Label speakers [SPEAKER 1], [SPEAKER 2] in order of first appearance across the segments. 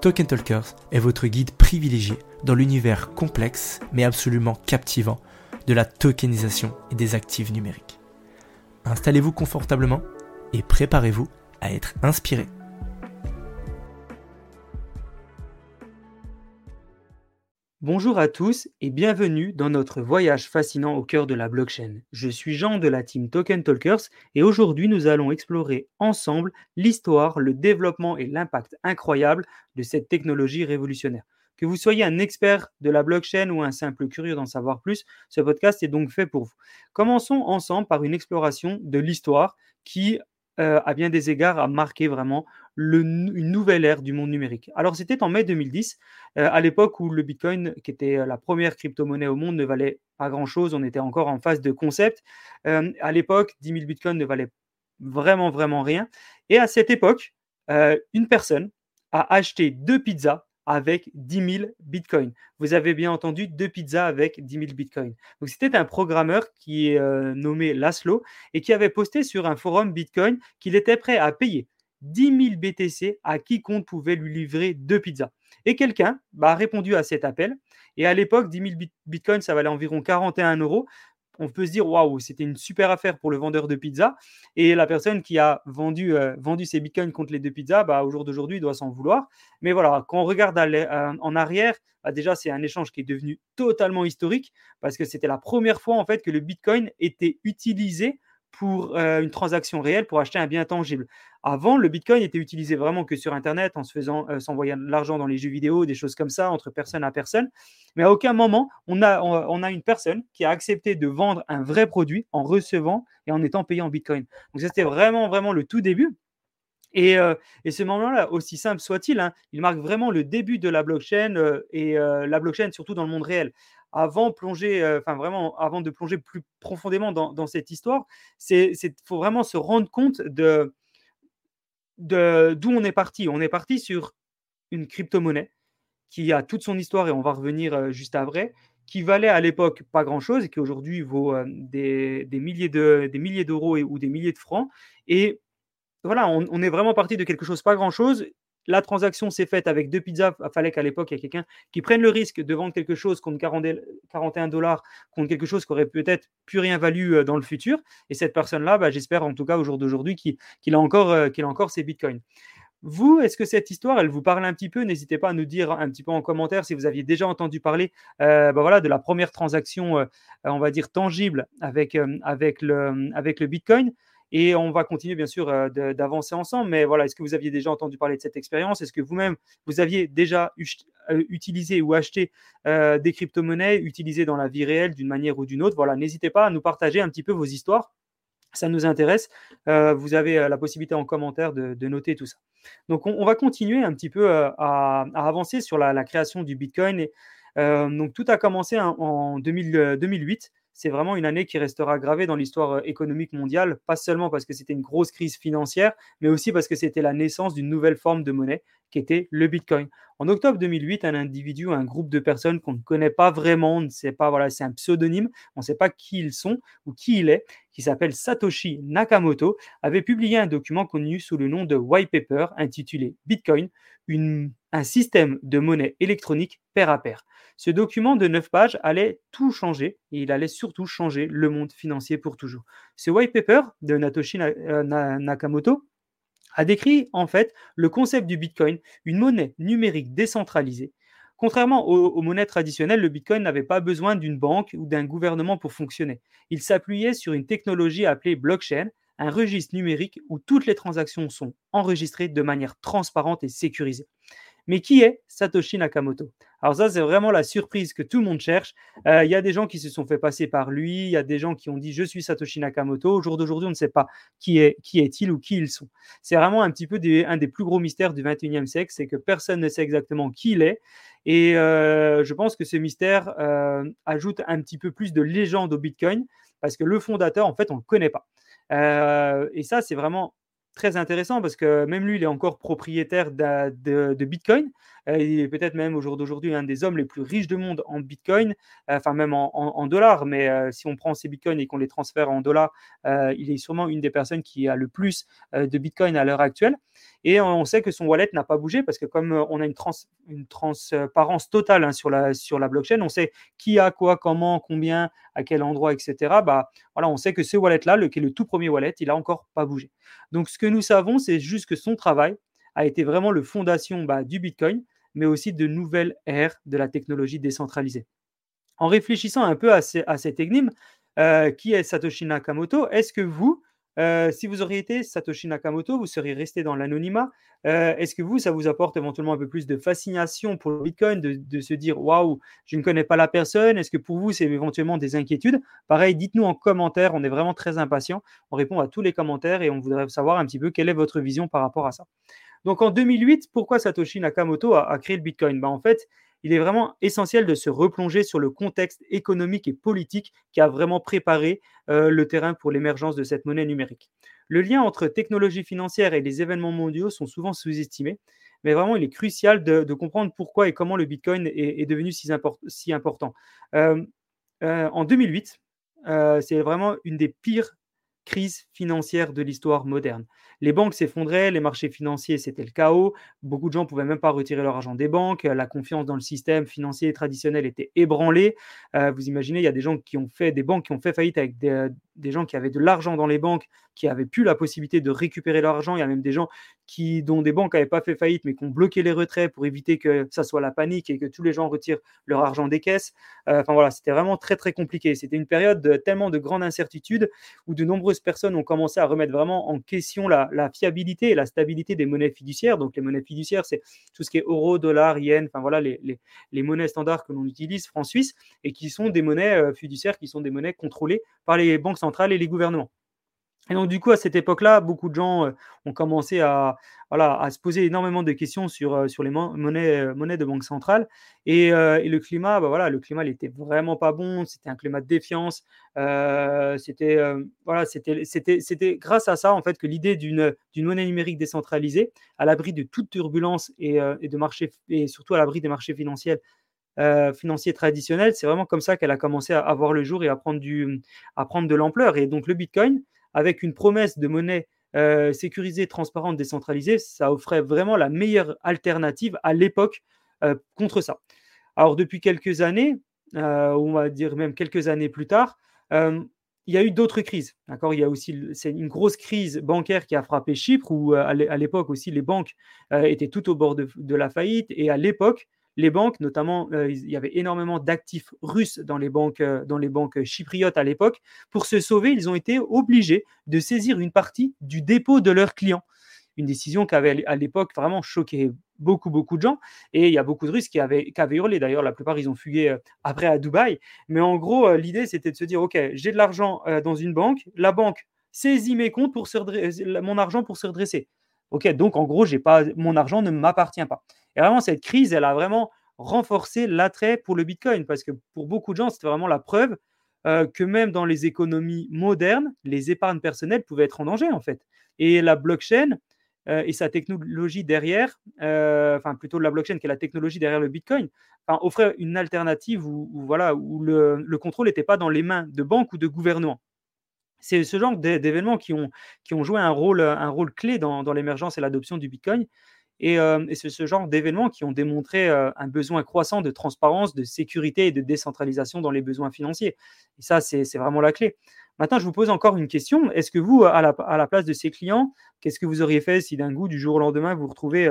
[SPEAKER 1] Token Talkers est votre guide privilégié dans l'univers complexe mais absolument captivant de la tokenisation et des actifs numériques. Installez-vous confortablement et préparez-vous à être inspiré.
[SPEAKER 2] Bonjour à tous et bienvenue dans notre voyage fascinant au cœur de la blockchain. Je suis Jean de la team Token Talkers et aujourd'hui nous allons explorer ensemble l'histoire, le développement et l'impact incroyable de cette technologie révolutionnaire. Que vous soyez un expert de la blockchain ou un simple curieux d'en savoir plus, ce podcast est donc fait pour vous. Commençons ensemble par une exploration de l'histoire qui, euh, à bien des égards, a marqué vraiment une nouvelle ère du monde numérique. Alors c'était en mai 2010, euh, à l'époque où le Bitcoin, qui était euh, la première crypto-monnaie au monde, ne valait pas grand-chose, on était encore en phase de concept. Euh, à l'époque, 10 000 Bitcoins ne valaient vraiment, vraiment rien. Et à cette époque, une personne a acheté deux pizzas avec 10 000 bitcoins. Vous avez bien entendu, deux pizzas avec 10 000 bitcoins. Donc c'était un programmeur qui est nommé Laszlo et qui avait posté sur un forum bitcoin qu'il était prêt à payer 10 000 BTC à quiconque pouvait lui livrer deux pizzas. Et quelqu'un bah, a répondu à cet appel. Et à l'époque, 10 000 bitcoins, ça valait environ 41 euros. On peut se dire, waouh, c'était une super affaire pour le vendeur de pizza. Et la personne qui a vendu, euh, vendu ses bitcoins contre les deux pizzas, bah, au jour d'aujourd'hui, doit s'en vouloir. Mais voilà, quand on regarde euh, en arrière, bah, déjà, c'est un échange qui est devenu totalement historique parce que c'était la première fois en fait que le bitcoin était utilisé pour euh, une transaction réelle pour acheter un bien tangible. Avant, le Bitcoin était utilisé vraiment que sur Internet, en se faisant euh, s'envoyer de l'argent dans les jeux vidéo, des choses comme ça, entre personne à personne. Mais à aucun moment, on a, on, a une personne qui a accepté de vendre un vrai produit en recevant et en étant payé en Bitcoin. Donc, c'était vraiment, vraiment le tout début. Et, euh, et, ce moment-là, aussi simple soit-il, hein, il marque vraiment le début de la blockchain et la blockchain surtout dans le monde réel avant plonger, enfin vraiment, avant de plonger plus profondément dans, cette histoire, c'est faut vraiment se rendre compte de d'où on est parti. On est parti sur une crypto-monnaie qui a toute son histoire et on va revenir juste après, qui valait à l'époque pas grand-chose et qui aujourd'hui vaut des, milliers de, des milliers d'euros ou des milliers de francs. Et voilà, on, est vraiment parti de quelque chose pas grand-chose la transaction s'est faite avec deux pizzas. Il fallait qu'à l'époque, il y ait quelqu'un qui prenne le risque de vendre quelque chose contre 41 dollars, contre quelque chose qui aurait peut-être plus rien valu euh, dans le futur. Et cette personne-là, bah, j'espère en tout cas au jour d'aujourd'hui qu'il a, encore, euh, a encore ses bitcoins. Vous, est-ce que cette histoire, elle vous parle un petit peu? N'hésitez pas à nous dire un petit peu en commentaire si vous aviez déjà entendu parler euh, bah voilà, de la première transaction, on va dire, tangible avec, avec, le, avec le Bitcoin. Et on va continuer bien sûr euh, d'avancer ensemble. Mais voilà, est-ce que vous aviez déjà entendu parler de cette expérience? Est-ce que vous-même, vous aviez déjà euh, utilisé ou acheté euh, des crypto-monnaies utilisées dans la vie réelle d'une manière ou d'une autre? Voilà, n'hésitez pas à nous partager un petit peu vos histoires. Ça nous intéresse. vous avez la possibilité en commentaire de, noter tout ça. Donc, on, va continuer un petit peu à, avancer sur la, création du Bitcoin. Donc, tout a commencé en 2008 c'est vraiment une année qui restera gravée dans l'histoire euh, économique mondiale, pas seulement parce que c'était une grosse crise financière, mais aussi parce que c'était la naissance d'une nouvelle forme de monnaie qui était le Bitcoin. En octobre 2008, un individu, un groupe de personnes qu'on ne connaît pas vraiment, on ne sait pas, voilà, c'est un pseudonyme, on ne sait pas qui ils sont ou qui il est, qui s'appelle Satoshi Nakamoto, avait publié un document connu sous le nom de White Paper intitulé Bitcoin, un système de monnaie électronique pair à pair. Ce document de 9 pages allait tout changer et il allait surtout changer le monde financier pour toujours. Ce white paper de Natoshi euh, Nakamoto a décrit en fait le concept du Bitcoin, une monnaie numérique décentralisée Contrairement aux, monnaies traditionnelles, le Bitcoin n'avait pas besoin d'une banque ou d'un gouvernement pour fonctionner. Il s'appuyait sur une technologie appelée blockchain, un registre numérique où toutes les transactions sont enregistrées de manière transparente et sécurisée. Mais qui est Satoshi Nakamoto? Alors ça, c'est vraiment la surprise que tout le monde cherche. Euh, il y a des gens qui se sont fait passer par lui, il y a des gens qui ont dit je suis Satoshi Nakamoto. Au jour d'aujourd'hui, on ne sait pas qui est qui est-il ou qui ils sont. C'est vraiment un petit peu un des plus gros mystères du 21e siècle, c'est que personne ne sait exactement qui il est. Et euh, je pense que ce mystère euh, ajoute un petit peu plus de légende au Bitcoin, parce que le fondateur, en fait, on ne le connaît pas. et ça, c'est vraiment très intéressant parce que même lui, il est encore propriétaire de, Bitcoin. Euh, il est peut-être même au jour d'aujourd'hui un des hommes les plus riches du monde en Bitcoin, euh, enfin même en, dollars. Mais euh, si on prend ces Bitcoins et qu'on les transfère en dollars, il est sûrement une des personnes qui a le plus de Bitcoin à l'heure actuelle. Et on sait que son wallet n'a pas bougé parce que comme on a une, une transparence totale hein, sur, la, sur la blockchain, on sait qui a quoi, comment, combien, à quel endroit, etc. Bah, voilà, on sait que ce wallet-là, le, qui est le tout premier wallet, il n'a encore pas bougé. Donc ce que nous savons, c'est juste que son travail a été vraiment le fondation bah, du Bitcoin, mais aussi de nouvelles ères de la technologie décentralisée. En réfléchissant un peu à, cette énigme, euh, qui est Satoshi Nakamoto, est-ce que vous, euh, si vous auriez été Satoshi Nakamoto, vous seriez resté dans l'anonymat? Euh, est-ce que vous, ça vous apporte éventuellement un peu plus de fascination pour le Bitcoin, de, se dire waouh, je ne connais pas la personne Est-ce que pour vous, c'est éventuellement des inquiétudes? Pareil, dites-nous en commentaire, on est vraiment très impatient. On répond à tous les commentaires et on voudrait savoir un petit peu quelle est votre vision par rapport à ça. Donc en 2008, pourquoi Satoshi Nakamoto a, créé le Bitcoin? Ben, En fait, il est vraiment essentiel de se replonger sur le contexte économique et politique qui a vraiment préparé euh, le terrain pour l'émergence de cette monnaie numérique. Le lien entre technologie financière et les événements mondiaux sont souvent sous-estimés, mais vraiment il est crucial de, comprendre pourquoi et comment le Bitcoin est, devenu si, important. Euh, euh, en 2008, c'est vraiment une des pires crises financières de l'histoire moderne les banques s'effondraient, les marchés financiers, c'était le chaos. Beaucoup de gens ne pouvaient même pas retirer leur argent des banques. La confiance dans le système financier traditionnel était ébranlée. Euh, vous imaginez, il y a des gens qui ont fait, des banques qui ont fait faillite avec des, des gens qui avaient de l'argent dans les banques, qui avaient plus la possibilité de récupérer leur argent. Il y a même des gens qui, dont des banques n'avaient pas fait faillite, mais qui ont bloqué les retraits pour éviter que ça soit la panique et que tous les gens retirent leur argent des caisses. Euh, enfin voilà, c'était vraiment très très compliqué. C'était une période de, tellement de grande incertitude où de nombreuses personnes ont commencé à remettre vraiment en question la, fiabilité et la stabilité des monnaies fiduciaires. Donc les monnaies fiduciaires, c'est tout ce qui est euro, dollar, yen, enfin voilà les, les, monnaies standards que l'on utilise francs suisse et qui sont des monnaies euh, fiduciaires, qui sont des monnaies contrôlées par les banques centrales et les gouvernements. Et donc, du coup, à cette époque-là, beaucoup de gens euh, ont commencé à, voilà, à se poser énormément de questions sur, euh, sur les monnaies, euh, monnaies de banque centrale. Et, le climat, bah, voilà, le climat n'était vraiment pas bon. C'était un climat de défiance. c'était, voilà, c'était, grâce à ça, en fait, que l'idée d'une, monnaie numérique décentralisée, à l'abri de toute turbulence et, et, de marché, et surtout à l'abri des marchés financiers, euh, financier traditionnel, c'est vraiment comme ça qu'elle a commencé à, avoir le jour et à prendre, du, à prendre de l'ampleur. Et donc le Bitcoin, avec une promesse de monnaie euh, sécurisée, transparente, décentralisée, ça offrait vraiment la meilleure alternative à l'époque euh, contre ça. Alors depuis quelques années, on va dire même quelques années plus tard, il y a eu d'autres crises. D'accord? Il y a aussi c'est une grosse crise bancaire qui a frappé Chypre, où à l'époque aussi les banques étaient tout au bord de la faillite. Et à l'époque, les banques, notamment, euh, il y avait énormément d'actifs russes dans les banques, euh, dans les banques chypriotes à l'époque. Pour se sauver, ils ont été obligés de saisir une partie du dépôt de leurs clients. Une décision qui avait à l'époque vraiment choqué beaucoup, beaucoup de gens. Et il y a beaucoup de Russes qui avaient, qui avaient hurlé. D'ailleurs, la plupart, ils ont fugué euh, après à Dubaï. Mais en gros, l'idée, c'était de se dire, OK, j'ai de l'argent dans une banque. La banque saisit mes comptes pour mon argent pour se redresser. Ok, donc en gros, j'ai pas, mon argent ne m'appartient pas. Et vraiment, cette crise, elle a vraiment renforcé l'attrait pour le Bitcoin parce que pour beaucoup de gens, c'était vraiment la preuve euh, que même dans les économies modernes, les épargnes personnelles pouvaient être en danger en fait. Et la blockchain euh, et sa technologie derrière, euh, enfin plutôt la blockchain qui est la technologie derrière le Bitcoin, offrait une alternative où, voilà, où le, contrôle n'était pas dans les mains de banques ou de gouvernements. C'est ce genre d'événements qui ont, qui ont joué un rôle, un rôle clé dans l'émergence et l'adoption du Bitcoin. Et, c'est ce genre d'événements qui ont démontré un besoin croissant de transparence, de sécurité et de décentralisation dans les besoins financiers. Et ça, c'est vraiment la clé. Maintenant, je vous pose encore une question. Est-ce que vous, à la, place de ces clients, qu'est-ce que vous auriez fait si d'un goût, du jour au lendemain, vous vous retrouvez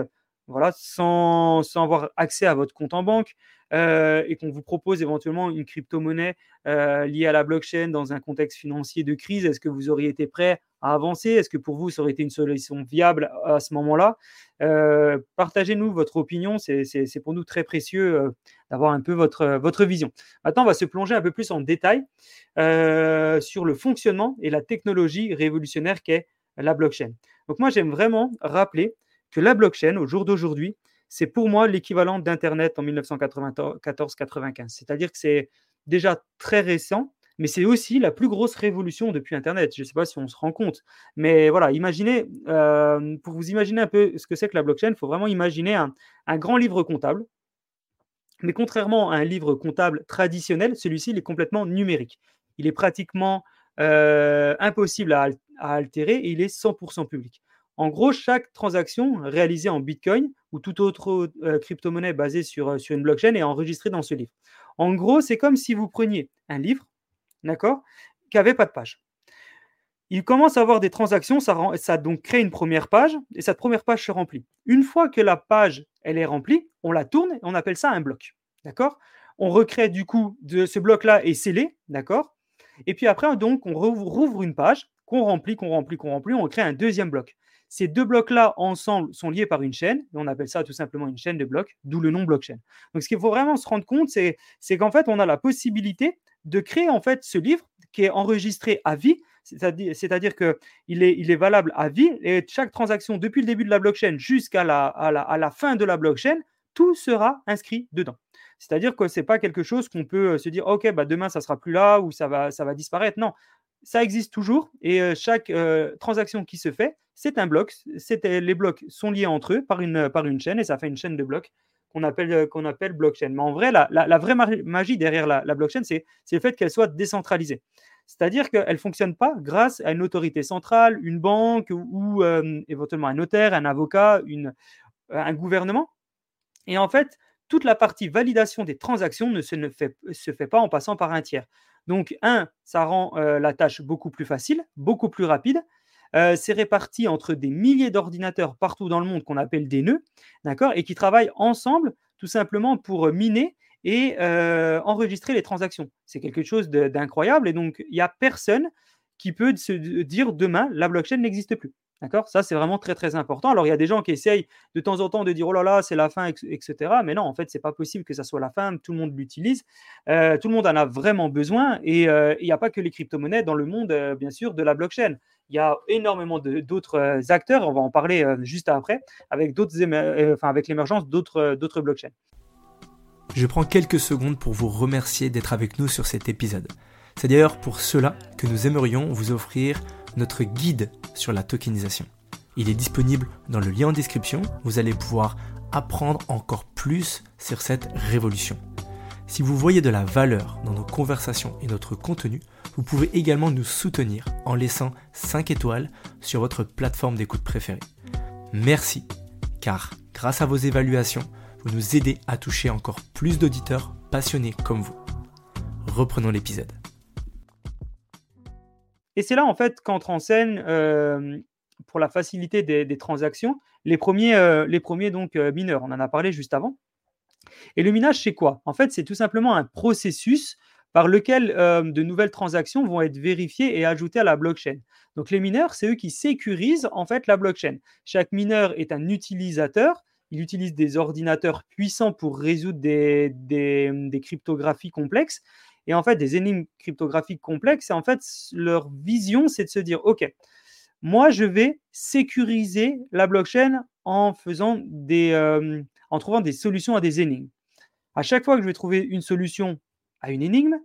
[SPEAKER 2] voilà, sans, sans avoir accès à votre compte en banque, euh, et qu'on vous propose éventuellement une crypto-monnaie euh, liée à la blockchain dans un contexte financier de crise, est-ce que vous auriez été prêt avancer? Est-ce que pour vous, ça aurait été une solution viable à ce moment-là? Euh, Partagez-nous votre opinion, c'est pour nous très précieux d'avoir un peu votre, votre vision. Maintenant, on va se plonger un peu plus en détail sur le fonctionnement et la technologie révolutionnaire qu'est la blockchain. Donc moi, j'aime vraiment rappeler que la blockchain, au jour d'aujourd'hui, c'est pour moi l'équivalent d'Internet en 1994-95. C'est-à-dire que c'est déjà très récent, mais c'est aussi la plus grosse révolution depuis Internet. Je ne sais pas si on se rend compte. Mais voilà, imaginez, euh, pour vous imaginer un peu ce que c'est que la blockchain, il faut vraiment imaginer un, grand livre comptable. Mais contrairement à un livre comptable traditionnel, celui-ci est complètement numérique. Il est pratiquement euh, impossible à, altérer et il est 100% public. En gros, chaque transaction réalisée en Bitcoin ou toute autre euh, crypto-monnaie basée sur une blockchain est enregistrée dans ce livre. En gros, c'est comme si vous preniez un livre, d'accord, qui n'avait pas de page. Il commence à avoir des transactions, ça, ça donc crée une première page et cette première page se remplit. Une fois que la page elle est remplie, on la tourne et on appelle ça un bloc, d'accord? On recrée du coup ce bloc-là est scellé, d'accord? Et puis après donc on rouvre une page qu'on remplit, qu'on remplit, qu'on remplit, on crée un deuxième bloc. Ces deux blocs-là, ensemble, sont liés par une chaîne. on appelle ça tout simplement une chaîne de blocs, d'où le nom blockchain. Donc, ce qu'il faut vraiment se rendre compte, c'est, qu'en fait, on a la possibilité de créer en fait ce livre qui est enregistré à vie, c'est-à-dire, qu'il est, valable à vie, et chaque transaction depuis le début de la blockchain jusqu'à la, fin de la blockchain, tout sera inscrit dedans. C'est-à-dire que ce n'est pas quelque chose qu'on peut se dire, OK, bah demain, ça sera plus là ou ça va disparaître. Non, ça existe toujours et chaque transaction qui se fait, c'est un bloc. les blocs sont liés entre eux par une, par une chaîne et ça fait une chaîne de blocs qu'on appelle, appelle blockchain. Mais en vrai, la, la, vraie magie derrière la, blockchain, c'est, le fait qu'elle soit décentralisée. C'est-à-dire qu'elle ne fonctionne pas grâce à une autorité centrale, une banque ou, éventuellement un notaire, un avocat, une, un gouvernement. Et en fait, toute la partie validation des transactions ne se, ne fait, se fait pas en passant par un tiers. Donc, un, ça rend euh, la tâche beaucoup plus facile, beaucoup plus rapide. Euh, c'est réparti entre des milliers d'ordinateurs partout dans le monde qu'on appelle des nœuds, d'accord, et qui travaillent ensemble tout simplement pour miner et euh, enregistrer les transactions. C'est quelque chose d'incroyable et donc il n'y a personne qui peut se dire demain la blockchain n'existe plus. D'accord? Ça, c'est vraiment très, très important. Alors, il y a des gens qui essayent de temps en temps de dire oh là là, c'est la fin, etc. Mais non, en fait, c'est pas possible que ça soit la fin. Tout le monde l'utilise. Euh, tout le monde en a vraiment besoin. Et euh, il n'y a pas que les crypto-monnaies dans le monde, euh, bien sûr, de la blockchain. Il y a énormément d'autres acteurs. On va en parler juste après, avec, avec l'émergence d'autres blockchains.
[SPEAKER 1] Je prends quelques secondes pour vous remercier d'être avec nous sur cet épisode. C'est d'ailleurs pour cela que nous aimerions vous offrir notre guide sur la tokenisation. Il est disponible dans le lien en description, vous allez pouvoir apprendre encore plus sur cette révolution. Si vous voyez de la valeur dans nos conversations et notre contenu, vous pouvez également nous soutenir en laissant 5 étoiles sur votre plateforme d'écoute préférée. Merci, car grâce à vos évaluations, vous nous aidez à toucher encore plus d'auditeurs passionnés comme vous. Reprenons l'épisode.
[SPEAKER 2] Et c'est là, en fait, qu'entre en scène, pour la facilité des, transactions, les premiers, les premiers donc, mineurs. On en a parlé juste avant. Et le minage, c'est quoi? En fait, c'est tout simplement un processus par lequel de nouvelles transactions vont être vérifiées et ajoutées à la blockchain. Donc les mineurs, c'est eux qui sécurisent en fait la blockchain. Chaque mineur est un utilisateur. Il utilise des ordinateurs puissants pour résoudre des, des cryptographies complexes et en fait des énigmes cryptographiques complexes. Et en fait, leur vision, c'est de se dire, OK, moi, je vais sécuriser la blockchain en faisant des, euh, en trouvant des solutions à des énigmes. À chaque fois que je vais trouver une solution à une énigme,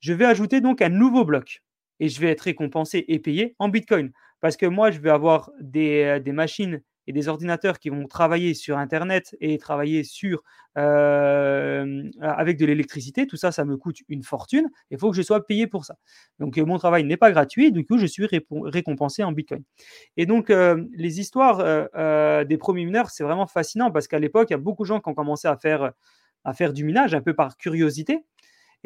[SPEAKER 2] je vais ajouter donc un nouveau bloc et je vais être récompensé et payé en Bitcoin. Parce que moi, je vais avoir des, euh, des machines et des ordinateurs qui vont travailler sur Internet et travailler sur, euh, avec de l'électricité, tout ça, ça me coûte une fortune. Il faut que je sois payé pour ça. Donc, euh, mon travail n'est pas gratuit. Du coup, je suis récompensé en Bitcoin. Et donc, euh, les histoires des premiers mineurs, c'est vraiment fascinant parce qu'à l'époque, il y a beaucoup de gens qui ont commencé à faire, à faire du minage un peu par curiosité.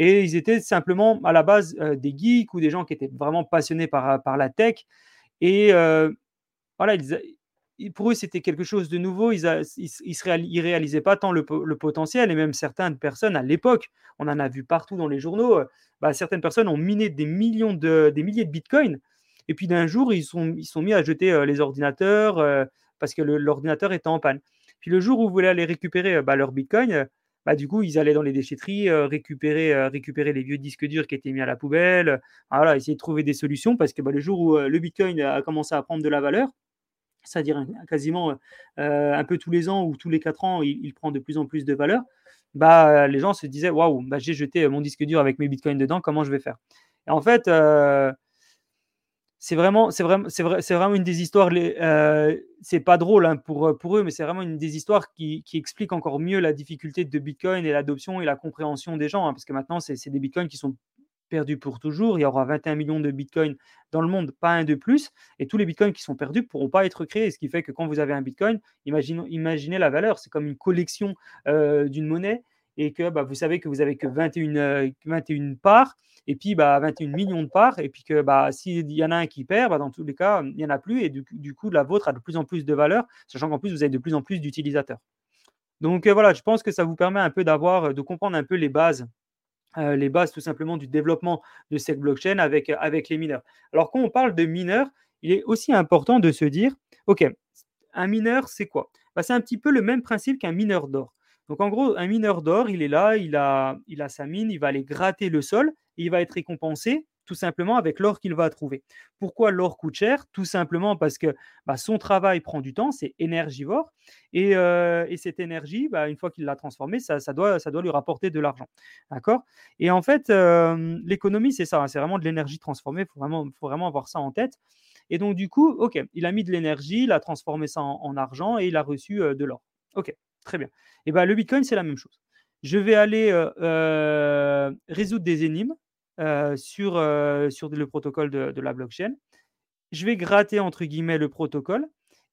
[SPEAKER 2] Et ils étaient simplement à la base des geeks ou des gens qui étaient vraiment passionnés par, par la tech. Et voilà, ils, pour eux, c'était quelque chose de nouveau. Ils ne réalisaient pas tant le, potentiel. Et même certaines personnes, à l'époque, on en a vu partout dans les journaux, bah, certaines personnes ont miné des, millions de, des milliers de bitcoins. Et puis d'un jour, ils sont, sont mis à jeter les ordinateurs parce que l'ordinateur était en panne. Puis le jour où vous voulaient aller récupérer bah, leur bitcoin, bah, du coup, ils allaient dans les déchetteries récupérer, récupérer les vieux disques durs qui étaient mis à la poubelle, voilà, essayer de trouver des solutions parce que bah, le jour où le bitcoin a commencé à prendre de la valeur, c'est-à-dire quasiment un peu tous les ans ou tous les quatre ans, il, prend de plus en plus de valeur, bah, les gens se disaient Waouh, bah, j'ai jeté mon disque dur avec mes bitcoins dedans, comment je vais faire? Et en fait, c'est vraiment, vraiment, vraiment une des histoires. Euh, c'est pas drôle hein, pour, eux, mais c'est vraiment une des histoires qui, qui, explique encore mieux la difficulté de Bitcoin et l'adoption et la compréhension des gens. Hein, parce que maintenant, c'est, des Bitcoins qui sont perdus pour toujours. Il y aura 21 millions de Bitcoins dans le monde, pas un de plus. Et tous les Bitcoins qui sont perdus ne pourront pas être créés. Ce qui fait que quand vous avez un Bitcoin, imaginez, la valeur. C'est comme une collection euh, d'une monnaie et que bah, vous savez que vous avez que 21, 21 euh, parts et puis bah, 21 millions de parts, et puis que bah, s'il y en a un qui perd, bah, dans tous les cas, il n'y en a plus, et du, coup, la vôtre a de plus en plus de valeur, sachant qu'en plus, vous avez de plus en plus d'utilisateurs. Donc euh, voilà, je pense que ça vous permet un peu d'avoir, de comprendre un peu les bases, euh, les bases tout simplement du développement de cette blockchain avec, avec les mineurs. Alors quand on parle de mineurs, il est aussi important de se dire, OK, un mineur, c'est quoi? Bah, C'est un petit peu le même principe qu'un mineur d'or. Donc en gros, un mineur d'or, il est là, il a, il a sa mine, il va aller gratter le sol, et il va être récompensé tout simplement avec l'or qu'il va trouver. Pourquoi l'or coûte cher? Tout simplement parce que bah, son travail prend du temps, c'est énergivore, et, euh, cette énergie, bah, une fois qu'il l'a transformée, ça, doit, ça doit lui rapporter de l'argent. D'accord? Et en fait, euh, l'économie, c'est ça, hein, c'est vraiment de l'énergie transformée, il faut vraiment, faut vraiment avoir ça en tête. Et donc, du coup, OK, il a mis de l'énergie, il a transformé ça en, argent et il a reçu euh, de l'or. OK, très bien. Et bien, le Bitcoin, c'est la même chose. Je vais aller résoudre des énigmes sur, sur le protocole de, la blockchain. Je vais gratter, entre guillemets, le protocole.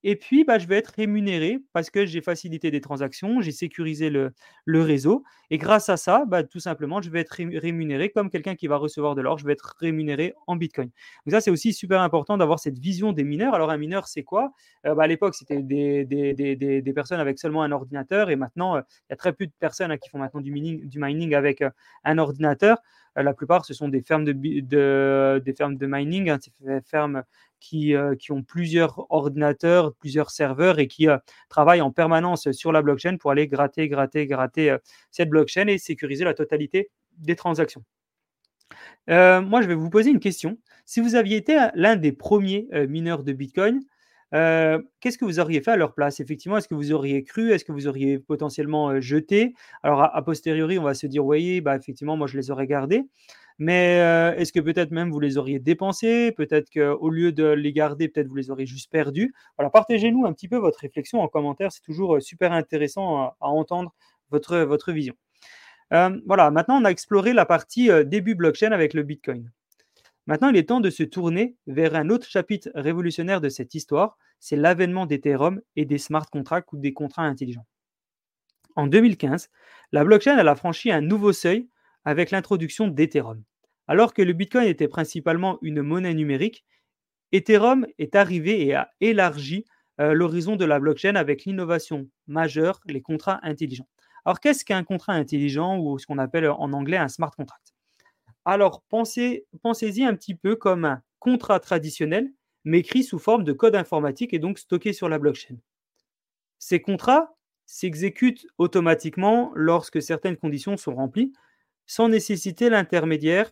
[SPEAKER 2] Et puis, bah, je vais être rémunéré parce que j'ai facilité des transactions, j'ai sécurisé le, réseau. Et grâce à ça, bah, tout simplement, je vais être rémunéré comme quelqu'un qui va recevoir de l'or. Je vais être rémunéré en Bitcoin. Donc ça, c'est aussi super important d'avoir cette vision des mineurs. Alors, un mineur, c'est quoi? Euh, bah, À l'époque, c'était des, des, personnes avec seulement un ordinateur. Et maintenant, euh, il y a très peu de personnes hein, qui font maintenant du mining, du mining avec euh, un ordinateur. La plupart, ce sont des fermes de, des fermes de mining, hein, des fermes euh, qui, ont plusieurs ordinateurs, plusieurs serveurs et qui euh, travaillent en permanence sur la blockchain pour aller gratter, gratter, gratter euh, cette blockchain et sécuriser la totalité des transactions. moi, je vais vous poser une question. Si vous aviez été l'un des premiers mineurs de Bitcoin, qu'est-ce que vous auriez fait à leur place Effectivement, est-ce que vous auriez cru? Est-ce que vous auriez potentiellement jeté? Alors, a, posteriori, on va se dire, oui, bah, effectivement, moi, je les aurais gardés. Mais est-ce que peut-être même vous les auriez dépensés? Peut-être qu'au lieu de les garder, peut-être vous les auriez juste perdus? Partagez-nous un petit peu votre réflexion en commentaire. C'est toujours super intéressant à, entendre votre, votre vision. Voilà, maintenant on a exploré la partie début blockchain avec le Bitcoin. Maintenant, il est temps de se tourner vers un autre chapitre révolutionnaire de cette histoire, c'est l'avènement d'Ethereum et des smart contracts ou des contrats intelligents. En 2015, la blockchain a franchi un nouveau seuil avec l'introduction d'Ethereum. Alors que le Bitcoin était principalement une monnaie numérique, Ethereum est arrivé et a élargi euh, l'horizon de la blockchain avec l'innovation majeure, les contrats intelligents. Alors qu'est-ce qu'un contrat intelligent ou ce qu'on appelle en anglais un smart contract? Alors pensez, pensez-y un petit peu comme un contrat traditionnel, mais écrit sous forme de code informatique et donc stocké sur la blockchain. Ces contrats s'exécutent automatiquement lorsque certaines conditions sont remplies, sans nécessiter l'intermédiaire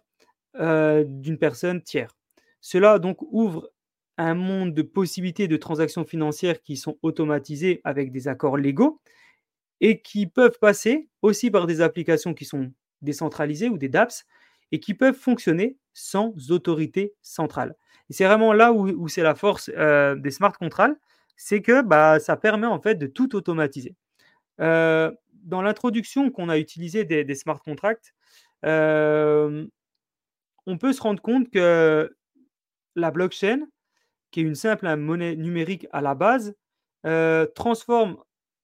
[SPEAKER 2] euh, d'une personne tiers. Cela donc ouvre un monde de possibilités de transactions financières qui sont automatisées avec des accords légaux et qui peuvent passer aussi par des applications qui sont décentralisées ou des dApps et qui peuvent fonctionner sans autorité centrale. Et c'est vraiment là où, c'est la force euh, des smart contracts, c'est que bah, ça permet en fait de tout automatiser. Euh, dans l'introduction qu'on a utilisée des, smart contracts, on peut se rendre compte que la blockchain, qui est une simple monnaie numérique à la base, transforme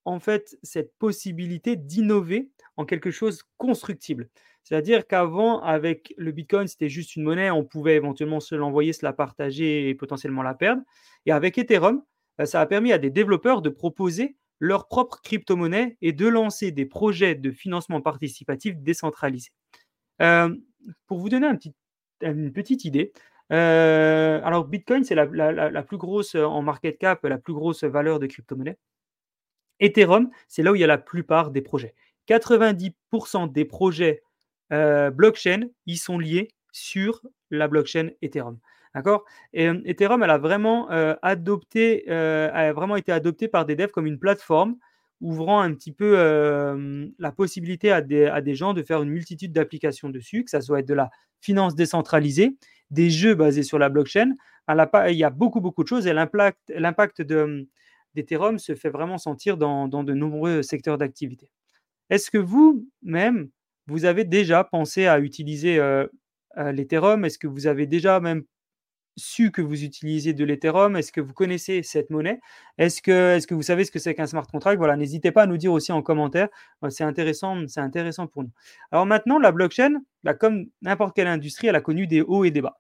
[SPEAKER 2] en fait cette possibilité d'innover en quelque chose constructible. C'est-à-dire qu'avant, avec le Bitcoin, c'était juste une monnaie, on pouvait éventuellement se l'envoyer, se la partager et potentiellement la perdre. Et avec Ethereum, ça a permis à des développeurs de proposer leur propre crypto-monnaie et de lancer des projets de financement participatif décentralisés. pour vous donner une petite idée, alors Bitcoin, c'est la, la, plus grosse en market cap, la plus grosse valeur de crypto-monnaie. Ethereum, c'est là où il y a la plupart des projets. 90% des projets blockchain, ils sont liés sur la blockchain Ethereum. D'accord? Et Ethereum, elle a vraiment adopté, a vraiment été adoptée par des devs comme une plateforme ouvrant un petit peu la possibilité à des, à des, gens de faire une multitude d'applications dessus, que ça soit de la finance décentralisée, des jeux basés sur la blockchain. Il y a beaucoup, beaucoup de choses et l'impact d'Ethereum se fait vraiment sentir dans de nombreux secteurs d'activité. Est-ce que vous-même, vous avez déjà pensé à utiliser l'Ethereum? Est-ce que vous avez déjà même su que vous utilisiez de l'Ethereum? Est-ce que vous connaissez cette monnaie? Est-ce que, est que vous savez ce que c'est qu'un smart contract? Voilà, n'hésitez pas à nous dire aussi en commentaire. C'est intéressant, c'est intéressant pour nous. Alors maintenant, la blockchain, bah, comme n'importe quelle industrie, elle a connu des hauts et des bas.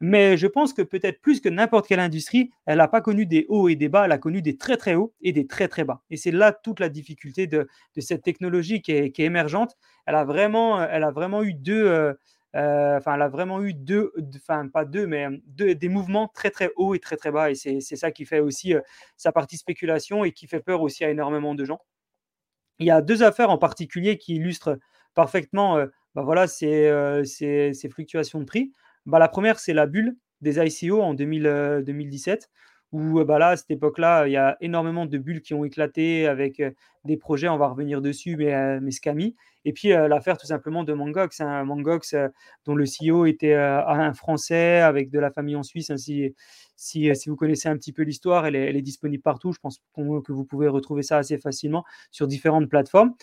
[SPEAKER 2] Mais je pense que peut-être plus que n'importe quelle industrie, elle n'a pas connu des hauts et des bas, elle a connu des très très hauts et des très très bas. Et c'est là toute la difficulté de, cette technologie qui est, émergente. Elle a vraiment, elle a vraiment eu deux, euh, euh, enfin, elle a vraiment eu deux, enfin pas deux, mais deux, des mouvements très très hauts et très très bas. Et c'est ça qui fait aussi euh, sa partie spéculation et qui fait peur aussi à énormément de gens. Il y a deux affaires en particulier qui illustrent parfaitement euh, bah voilà, ces, fluctuations de prix. Bah, la première, c'est la bulle des ICO en 2000, 2017 où bah là, à cette époque-là, il y a énormément de bulles qui ont éclaté avec des projets, on va revenir dessus, mais, mais scammy. Et puis l'affaire tout simplement de Mangox, hein, Mangox dont le CEO était un Français avec de la famille en Suisse. Hein, si, vous connaissez un petit peu l'histoire, elle est, disponible partout. Je pense que vous pouvez retrouver ça assez facilement sur différentes plateformes.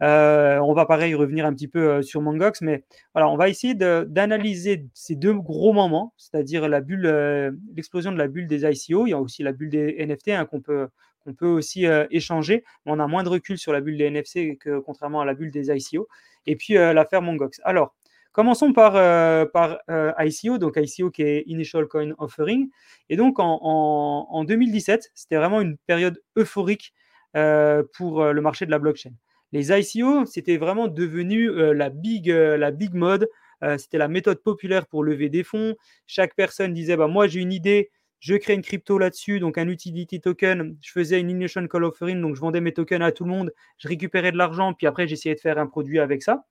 [SPEAKER 2] Euh, on va pareil revenir un petit peu euh, sur Mangox, mais voilà, on va essayer d'analyser ces deux gros moments, c'est-à-dire la bulle, euh, l'explosion de la bulle des ICO. Il y a aussi la bulle des NFT hein, qu'on peut aussi échanger. Mais on a moins de recul sur la bulle des NFC que contrairement à la bulle des ICO. Et puis l'affaire Mongox. Alors, commençons par, ICO, donc ICO qui est Initial Coin Offering. Et donc en 2017, c'était vraiment une période euphorique pour le marché de la blockchain. Les ICO, c'était vraiment devenu euh, la, big, euh, la big mode. Euh, c'était la méthode populaire pour lever des fonds. Chaque personne disait bah, Moi, j'ai une idée, je crée une crypto là-dessus, donc un utility token. Je faisais une initial call offering, donc je vendais mes tokens à tout le monde. Je récupérais de l'argent, puis après, j'essayais de faire un produit avec ça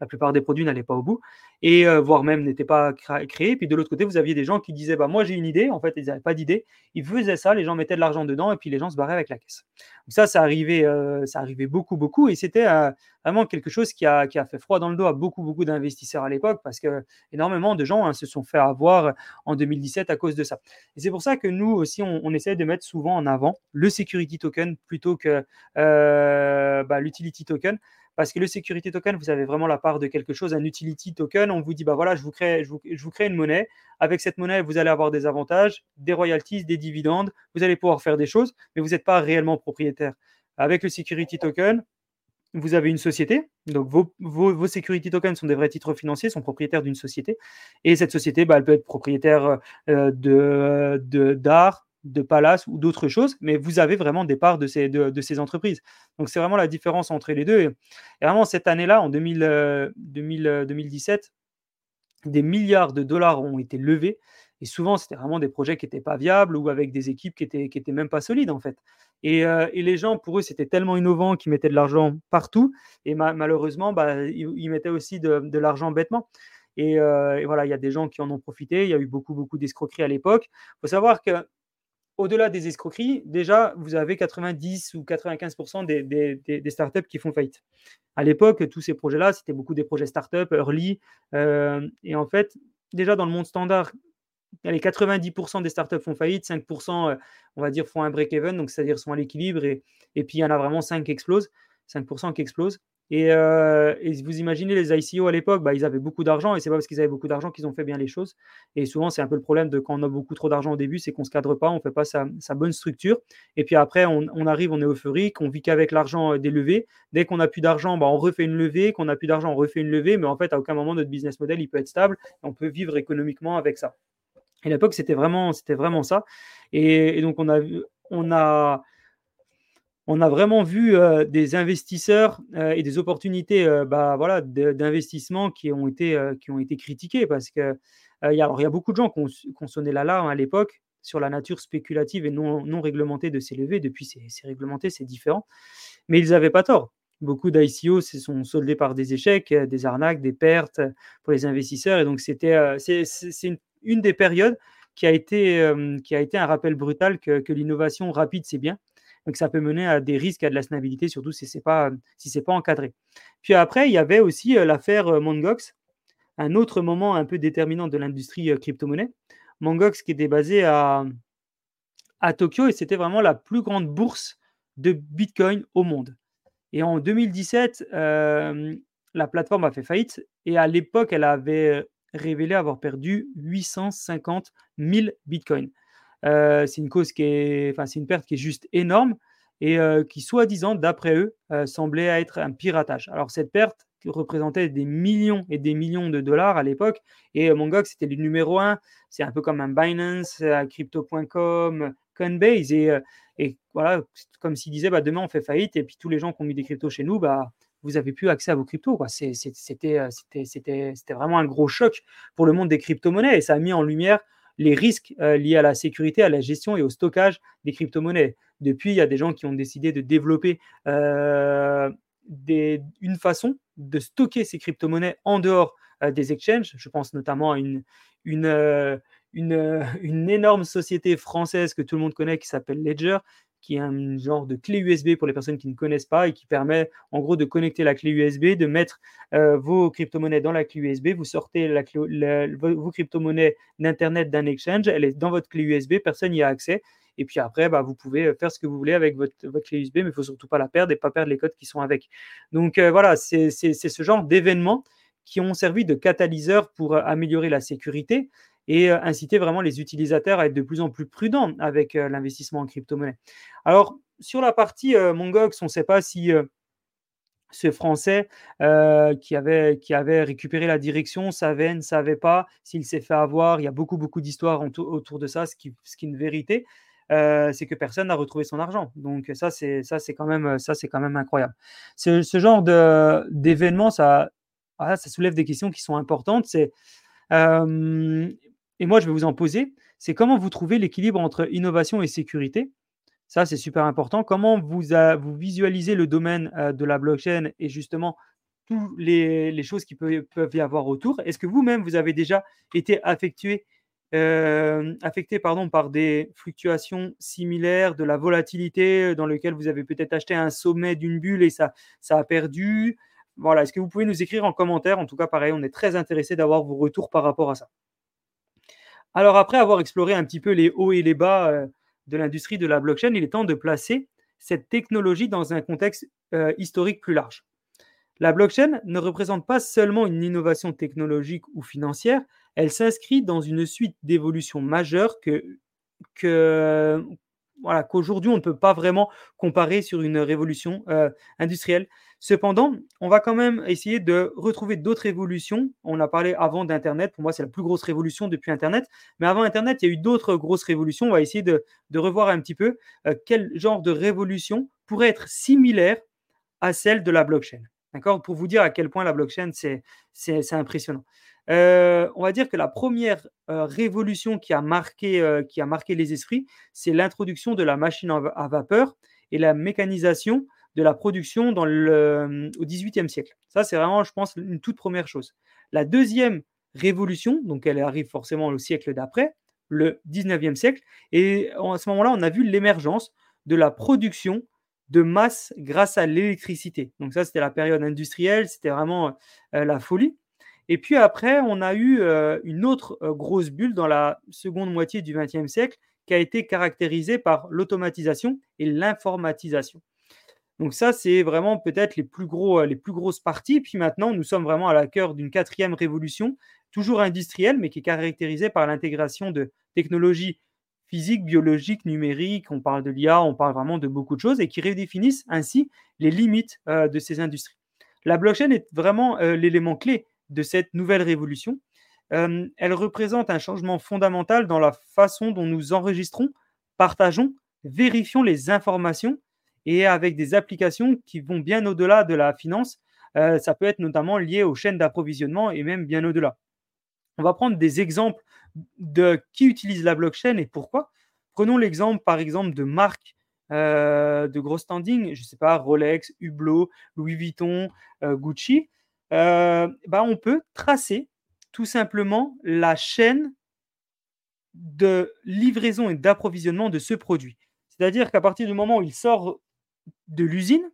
[SPEAKER 2] la plupart des produits n'allaient pas au bout, et euh, voire même n'étaient pas créés. Puis de l'autre côté, vous aviez des gens qui disaient bah, Moi, j'ai une idée. En fait, ils n'avaient pas d'idée. Ils faisaient ça, les gens mettaient de l'argent dedans, et puis les gens se barraient avec la caisse. Donc, ça, ça arrivait, euh, ça arrivait beaucoup, beaucoup, et c'était euh, vraiment quelque chose qui a, fait froid dans le dos à beaucoup, beaucoup d'investisseurs à l'époque, parce que énormément de gens hein, se sont fait avoir en 2017 à cause de ça. Et c'est pour ça que nous aussi, on, on, essaie de mettre souvent en avant le security token plutôt que bah, l'utility token parce que le security token, vous avez vraiment la part de quelque chose, un utility token. On vous dit, bah voilà, je vous crée, je vous, crée une monnaie. Avec cette monnaie, vous allez avoir des avantages, des royalties, des dividendes. Vous allez pouvoir faire des choses, mais vous n'êtes pas réellement propriétaire. Avec le security token, vous avez une société, donc vos, vos, security tokens sont des vrais titres financiers, sont propriétaires d'une société, et cette société, bah, elle peut être propriétaire euh, de d'art, de Palace ou d'autres choses, mais vous avez vraiment des parts de ces, de, ces entreprises. Donc c'est vraiment la différence entre les deux. Et, vraiment, cette année-là, en 2000, 2017, euh, des milliards de dollars ont été levés. Et souvent, c'était vraiment des projets qui n'étaient pas viables ou avec des équipes qui n'étaient qui étaient même pas solides, en fait. Et, euh, et les gens, pour eux, c'était tellement innovant qu'ils mettaient de l'argent partout. Et malheureusement, bah, ils, mettaient aussi de, l'argent bêtement. Euh, et, voilà, il y a des gens qui en ont profité. Il y a eu beaucoup, beaucoup d'escroqueries à l'époque. Il faut savoir que au-delà des escroqueries, déjà, vous avez 90 ou 95% des, startups qui font faillite. À l'époque, tous ces projets-là, c'était beaucoup des projets startups, early. Euh, et en fait, déjà dans le monde standard, les 90% des startups font faillite, 5%, euh, on va dire, font un break-even, donc c'est-à-dire sont à l'équilibre, et, et, puis il y en a vraiment 5 qui explosent, 5% qui explosent. Euh, et, vous imaginez les ICO à l'époque, bah, ils avaient beaucoup d'argent et c'est pas parce qu'ils avaient beaucoup d'argent qu'ils ont fait bien les choses. Et souvent, c'est un peu le problème de quand on a beaucoup trop d'argent au début, c'est qu'on se cadre pas, on fait pas sa, bonne structure. Et puis après, on, arrive, on est euphorique, on vit qu'avec l'argent euh, des levées. Dès qu'on a plus d'argent, bah, on refait une levée. Qu'on a plus d'argent, on refait une levée. Mais en fait, à aucun moment, notre business model, il peut être stable. Et on peut vivre économiquement avec ça. Et à l'époque, c'était vraiment, c'était vraiment ça. Et, donc, on a, on a, on a vraiment vu euh, des investisseurs euh, et des opportunités euh, bah, voilà, d'investissement qui, ont été, qui ont été critiquées parce que il y, a, y a beaucoup de gens qui ont, sonné l'alarme à l'époque sur la nature spéculative et non, non réglementée de ces levées. Depuis, c'est réglementé, c'est différent. Mais ils n'avaient pas tort. Beaucoup d'ICO se sont soldés par des échecs, des arnaques, des pertes pour les investisseurs. Et donc, c'est, une, une, des périodes qui a été, qui a été un rappel brutal que, que l'innovation rapide, c'est bien. Donc, ça peut mener à des risques, à de la stabilité, surtout si ce n'est pas, encadré. Puis après, il y avait aussi l'affaire Mongox, un autre moment un peu déterminant de l'industrie crypto-monnaie. Mongox qui était basé à Tokyo et c'était vraiment la plus grande bourse de Bitcoin au monde. Et en 2017, la plateforme a fait faillite et à l'époque, elle avait révélé avoir perdu 850 000 bitcoins. Enfin, c'est une perte qui est juste énorme et qui, soi-disant, d'après eux, semblait être un piratage. Alors, cette perte représentait des millions et des millions de dollars à l'époque. Et Mongox, c'était le numéro un. C'est un peu comme un Binance, crypto.com, Coinbase. Et, voilà, comme s'il disait, bah, demain on fait faillite et puis tous les gens qui ont mis des cryptos chez nous, bah, vous avez plus accès à vos cryptos. C'était vraiment un gros choc pour le monde des crypto-monnaies et ça a mis en lumière les risques liés à la sécurité, à la gestion et au stockage des crypto-monnaies. Depuis, il y a des gens qui ont décidé de développer des, une façon de stocker ces crypto-monnaies en dehors des exchanges. Je pense notamment à une, une, une, énorme société française que tout le monde connaît qui s'appelle Ledger, qui est un genre de clé USB pour les personnes qui ne connaissent pas et qui permet en gros de connecter la clé USB, de mettre euh, vos crypto-monnaies dans la clé USB, vous sortez vos crypto-monnaies d'Internet d'un exchange, elle est dans votre clé USB, personne n'y a accès. Et puis après, bah, vous pouvez faire ce que vous voulez avec votre, clé USB, mais il ne faut surtout pas la perdre et pas perdre les codes qui sont avec. Donc euh, voilà, c'est ce genre d'événements qui ont servi de catalyseur pour euh, améliorer la sécurité et euh, inciter vraiment les utilisateurs à être de plus en plus prudents avec euh, l'investissement en crypto-monnaie. Alors, sur la partie Mongox, on ne sait pas si ce Français qui, avait, qui avait récupéré la direction savait, ne savait pas, s'il s'est fait avoir. Il y a beaucoup, beaucoup d'histoires autour de ça, ce qui, ce qui est une vérité. c'est que personne n'a retrouvé son argent. Donc ça, c'est ça, c'est quand même ça, c'est quand même incroyable. Ce, genre de d'événements, ça, ça soulève des questions qui sont importantes. C'est et moi je vais vous en poser, c'est comment vous trouvez l'équilibre entre innovation et sécurité? Ça, c'est super important. Comment vous, vous visualisez le domaine de la blockchain et justement toutes les, choses qui peuvent, y avoir autour? Est-ce que vous-même, vous avez déjà été affecté, affecté pardon, par des fluctuations similaires, de la volatilité dans lequel vous avez peut-être acheté un sommet d'une bulle et ça, ça a perdu? Voilà, est-ce que vous pouvez nous écrire en commentaire? En tout cas, pareil, on est très intéressé d'avoir vos retours par rapport à ça. Alors après avoir exploré un petit peu les hauts et les bas euh, de l'industrie de la blockchain, il est temps de placer cette technologie dans un contexte euh, historique plus large. La blockchain ne représente pas seulement une innovation technologique ou financière, elle s'inscrit dans une suite d'évolutions majeures que, que qu'aujourd'hui on ne peut pas vraiment comparer sur une révolution euh, industrielle. Cependant, on va quand même essayer de retrouver d'autres évolutions. On a parlé avant d'Internet. Pour moi, c'est la plus grosse révolution depuis Internet. Mais avant Internet, il y a eu d'autres grosses révolutions. On va essayer de, revoir un petit peu euh, quel genre de révolution pourrait être similaire à celle de la blockchain. D'accord? Pour vous dire à quel point la blockchain, c'est impressionnant. Euh, on va dire que la première euh, révolution qui a, marqué, qui a marqué les esprits, c'est l'introduction de la machine à vapeur et la mécanisation de la production dans le, au XVIIIe siècle. Ça, c'est vraiment, je pense, une toute première chose. La deuxième révolution, donc elle arrive forcément au siècle d'après, le XIXe siècle, et à ce moment-là, on a vu l'émergence de la production de masse grâce à l'électricité. Donc ça, c'était la période industrielle, c'était vraiment euh, la folie. Et puis après, on a eu euh, une autre euh, grosse bulle dans la seconde moitié du XXe siècle qui a été caractérisée par l'automatisation et l'informatisation. Donc ça, c'est vraiment peut-être les, plus gros, les plus grosses parties. Puis maintenant, nous sommes vraiment à la cœur d'une quatrième révolution, toujours industrielle, mais qui est caractérisée par l'intégration de technologies physiques, biologiques, numériques. On parle de l'IA, on parle vraiment de beaucoup de choses et qui redéfinissent ainsi les limites euh, de ces industries. La blockchain est vraiment euh, l'élément clé de cette nouvelle révolution. elle représente un changement fondamental dans la façon dont nous enregistrons, partageons, vérifions les informations et avec des applications qui vont bien au-delà de la finance. ça peut être notamment lié aux chaînes d'approvisionnement et même bien au-delà. On va prendre des exemples de qui utilise la blockchain et pourquoi. Prenons l'exemple, par exemple, de marques de gros standing, je ne sais pas, Rolex, Hublot, Louis Vuitton, Gucci. bah, on peut tracer tout simplement la chaîne de livraison et d'approvisionnement de ce produit. C'est-à-dire qu'à partir du moment où il sort de l'usine,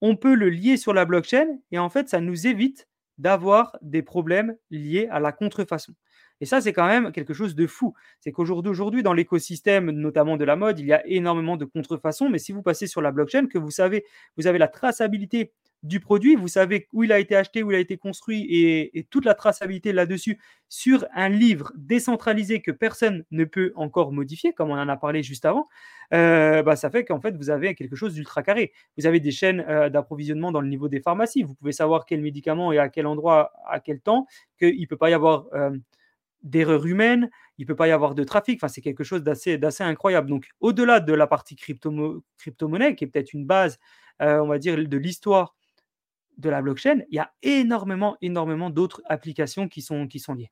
[SPEAKER 2] on peut le lier sur la blockchain et en fait, ça nous évite d'avoir des problèmes liés à la contrefaçon. Et ça, c'est quand même quelque chose de fou. C'est qu'aujourd'hui, dans l'écosystème, notamment de la mode, il y a énormément de contrefaçons. Mais si vous passez sur la blockchain, que vous savez, vous avez la traçabilité du produit, vous savez où il a été acheté, où il a été construit et, toute la traçabilité là-dessus sur un livre décentralisé que personne ne peut encore modifier, comme on en a parlé juste avant, euh, bah, ça fait qu'en fait vous avez quelque chose d'ultra carré. Vous avez des chaînes euh, d'approvisionnement dans le niveau des pharmacies. Vous pouvez savoir quel médicament et à quel endroit, à quel temps, qu'il ne peut pas y avoir euh, d'erreurs humaines, il ne peut pas y avoir de trafic. Enfin, c'est quelque chose d'assez, incroyable. Donc, au-delà de la partie crypto- crypto-monnaie, qui est peut-être une base, on va dire, de l'histoire de la blockchain, il y a énormément, d'autres applications qui sont, qui sont liées.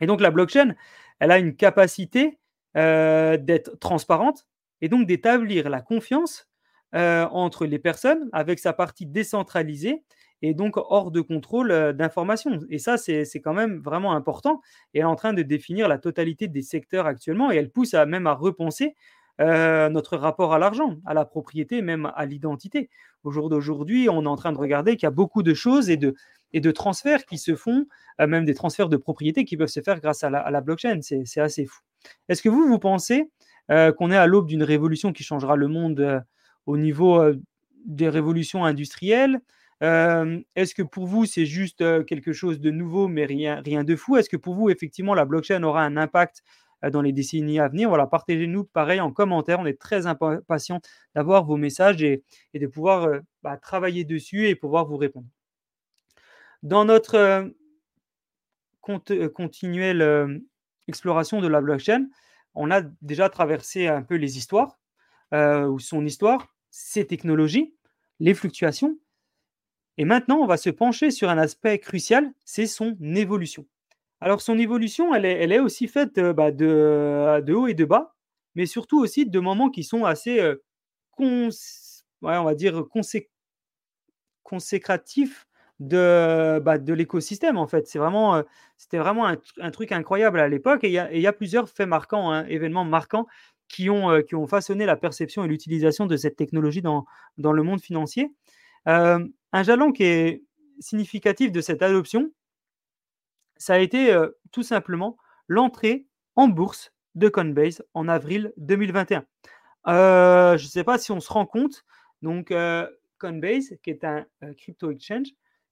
[SPEAKER 2] Et donc la blockchain, elle a une capacité euh, d'être transparente et donc d'établir la confiance euh, entre les personnes avec sa partie décentralisée et donc hors de contrôle euh, d'information. Et ça, c'est quand même vraiment important. Et elle est en train de définir la totalité des secteurs actuellement et elle pousse à, même à repenser euh, notre rapport à l'argent, à la propriété, même à l'identité. Au jour d'aujourd'hui, on est en train de regarder qu'il y a beaucoup de choses et de, et de transferts qui se font, euh, même des transferts de propriété qui peuvent se faire grâce à la, blockchain. C'est assez fou. Est-ce que vous, vous pensez qu'on est à l'aube d'une révolution qui changera le monde au niveau des révolutions industrielles Est-ce que pour vous, c'est juste quelque chose de nouveau, mais rien, rien de fou? Est-ce que pour vous, effectivement, la blockchain aura un impact dans les décennies à venir? Voilà, partagez-nous pareil en commentaire. On est très impatient d'avoir vos messages et, de pouvoir bah, travailler dessus et pouvoir vous répondre. Dans notre continuelle exploration de la blockchain, on a déjà traversé un peu les histoires, ou son histoire, ses technologies, les fluctuations. Et maintenant, on va se pencher sur un aspect crucial, c'est son évolution. Alors son évolution, elle est, aussi faite bah, de, haut et de bas, mais surtout aussi de moments qui sont assez, on va dire, consécratifs de, bah, de l'écosystème en fait. C'est vraiment, c'était vraiment un, truc incroyable à l'époque et il y, a plusieurs faits marquants, hein, événements marquants qui ont, façonné la perception et l'utilisation de cette technologie dans le monde financier. Un jalon qui est significatif de cette adoption, ça a été tout simplement l'entrée en bourse de Coinbase en avril 2021. je ne sais pas si on se rend compte, donc Coinbase, qui est un crypto exchange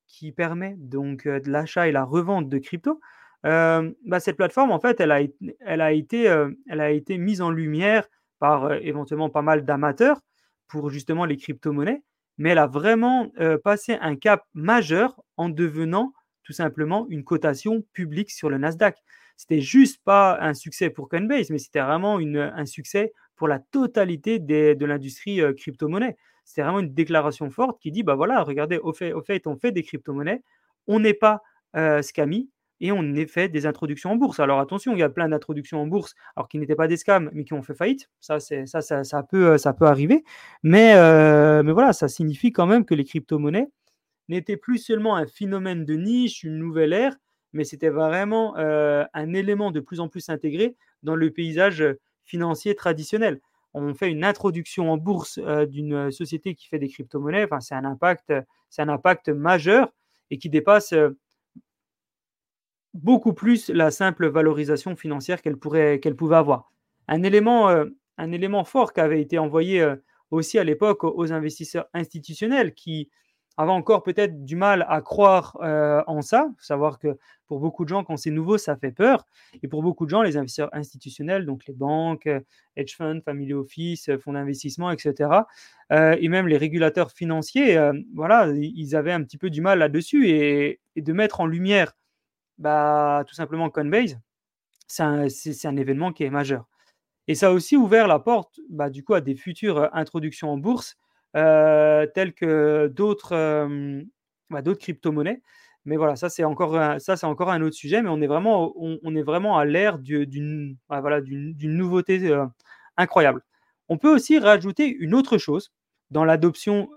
[SPEAKER 2] qui permet donc de l'achat et la revente de crypto, bah, cette plateforme, en fait, elle a, elle a, été, elle a été mise en lumière par éventuellement pas mal d'amateurs pour justement les crypto-monnaies, mais elle a vraiment passé un cap majeur en devenant tout simplement une cotation publique sur le Nasdaq. C'était juste pas un succès pour Coinbase, mais c'était vraiment un succès pour la totalité de l'industrie euh, crypto-monnaie. C'était vraiment une déclaration forte qui dit bah voilà, regardez, au fait, on fait des crypto-monnaies, on n'est pas euh, et on est fait des introductions en bourse. Alors attention, il y a plein d'introductions en bourse, alors qui n'étaient pas des scams, mais qui ont fait faillite. Ça, c'est, ça, ça, peut, euh, ça peut arriver. Mais, mais voilà, ça signifie quand même que les crypto-monnaies n'était plus seulement un phénomène de niche, une nouvelle ère, mais c'était vraiment euh, un élément de plus en plus intégré dans le paysage financier traditionnel. On fait une introduction en bourse euh, d'une société qui fait des crypto-monnaies, enfin, c'est un impact, c'est un impact majeur et qui dépasse euh, beaucoup plus la simple valorisation financière qu'elle qu'elle pouvait avoir. Un élément, un élément fort qui avait été envoyé aussi à l'époque aux investisseurs institutionnels qui avait encore peut-être du mal à croire euh, en ça. Savoir que pour beaucoup de gens, quand c'est nouveau, ça fait peur. Et pour beaucoup de gens, les investisseurs institutionnels, donc les banques, euh, hedge funds, family office, fonds d'investissement, etc., euh, et même les régulateurs financiers, voilà, ils avaient un petit peu du mal là-dessus. Et, de mettre en lumière bah, tout simplement Coinbase, c'est un, événement qui est majeur. Et ça a aussi ouvert la porte bah, du coup, à des futures introductions en bourse, telles que d'autres bah, crypto-monnaies. Mais voilà, ça c'est encore, un, ça, c'est encore un autre sujet, mais on est vraiment, on, est vraiment à l'ère d'une, voilà, d'une nouveauté incroyable. On peut aussi rajouter une autre chose dans l'adoption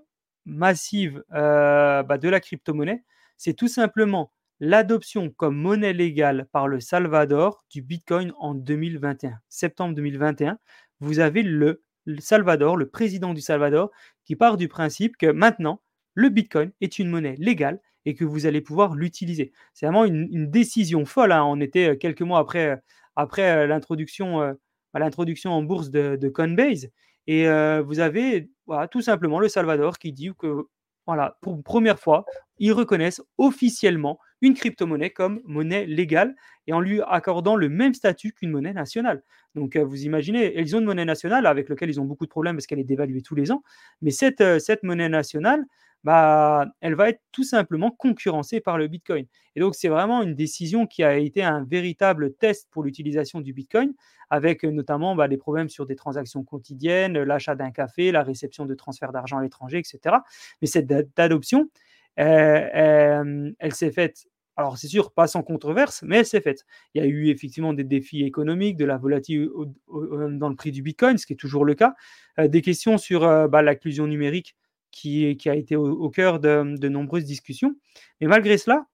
[SPEAKER 2] massive de la crypto-monnaie, c'est tout simplement l'adoption comme monnaie légale par le Salvador du Bitcoin en 2021. Septembre 2021, vous avez le, Salvador, le président du Salvador, qui part du principe que maintenant, le Bitcoin est une monnaie légale et que vous allez pouvoir l'utiliser. C'est vraiment une, décision folle. Hein. On était euh, quelques mois après, euh, après euh, l'introduction, l'introduction en bourse de, Coinbase. Et vous avez tout simplement le Salvador qui dit que voilà, pour première fois, ils reconnaissent officiellement une crypto-monnaie comme monnaie légale et en lui accordant le même statut qu'une monnaie nationale. Donc euh, vous imaginez, ils ont une monnaie nationale avec laquelle ils ont beaucoup de problèmes parce qu'elle est dévaluée tous les ans, mais cette, euh, cette monnaie nationale, bah, elle va être tout simplement concurrencée par le Bitcoin. Et donc, c'est vraiment une décision qui a été un véritable test pour l'utilisation du Bitcoin, avec notamment bah, des problèmes sur des transactions quotidiennes, l'achat d'un café, la réception de transferts d'argent à l'étranger, etc. Mais cette adoption, elle s'est faite alors, c'est sûr, pas sans controverse, mais elle s'est faite. Il y a eu effectivement des défis économiques, de la volatilité dans le prix du Bitcoin, ce qui est toujours le cas, euh, des questions sur euh, bah, l'inclusion numérique qui, qui, a été au, cœur de, nombreuses discussions. Mais malgré cela,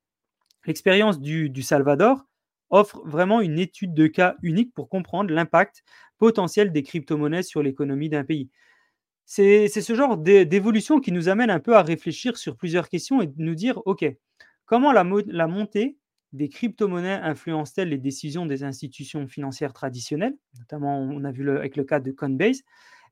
[SPEAKER 2] l'expérience du, Salvador offre vraiment une étude de cas unique pour comprendre l'impact potentiel des crypto-monnaies sur l'économie d'un pays. C'est ce genre d'évolution qui nous amène un peu à réfléchir sur plusieurs questions et nous dire, OK, comment la, montée des crypto-monnaies influence-t-elle les décisions des institutions financières traditionnelles? Notamment, on a vu avec le cas de Coinbase.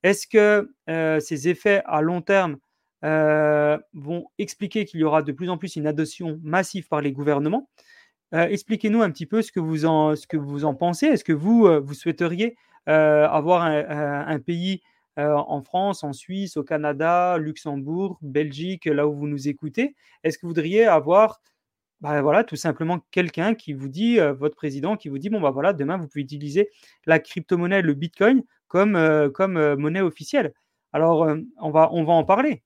[SPEAKER 2] Est-ce que euh, ces effets à long terme euh, vont expliquer qu'il y aura de plus en plus une adoption massive par les gouvernements? Euh, Expliquez-nous un petit peu ce que vous en, ce que vous en pensez. Est-ce que vous, vous souhaiteriez avoir un pays euh, en France, en Suisse, au Canada, Luxembourg, Belgique, là où vous nous écoutez Est-ce que vous voudriez avoir bah, voilà, tout simplement quelqu'un qui vous dit, euh, votre président qui vous dit, bon, bah voilà, demain, vous pouvez utiliser la crypto-monnaie, le Bitcoin, comme, euh, comme monnaie officielle. Alors, on, va, on va en parler.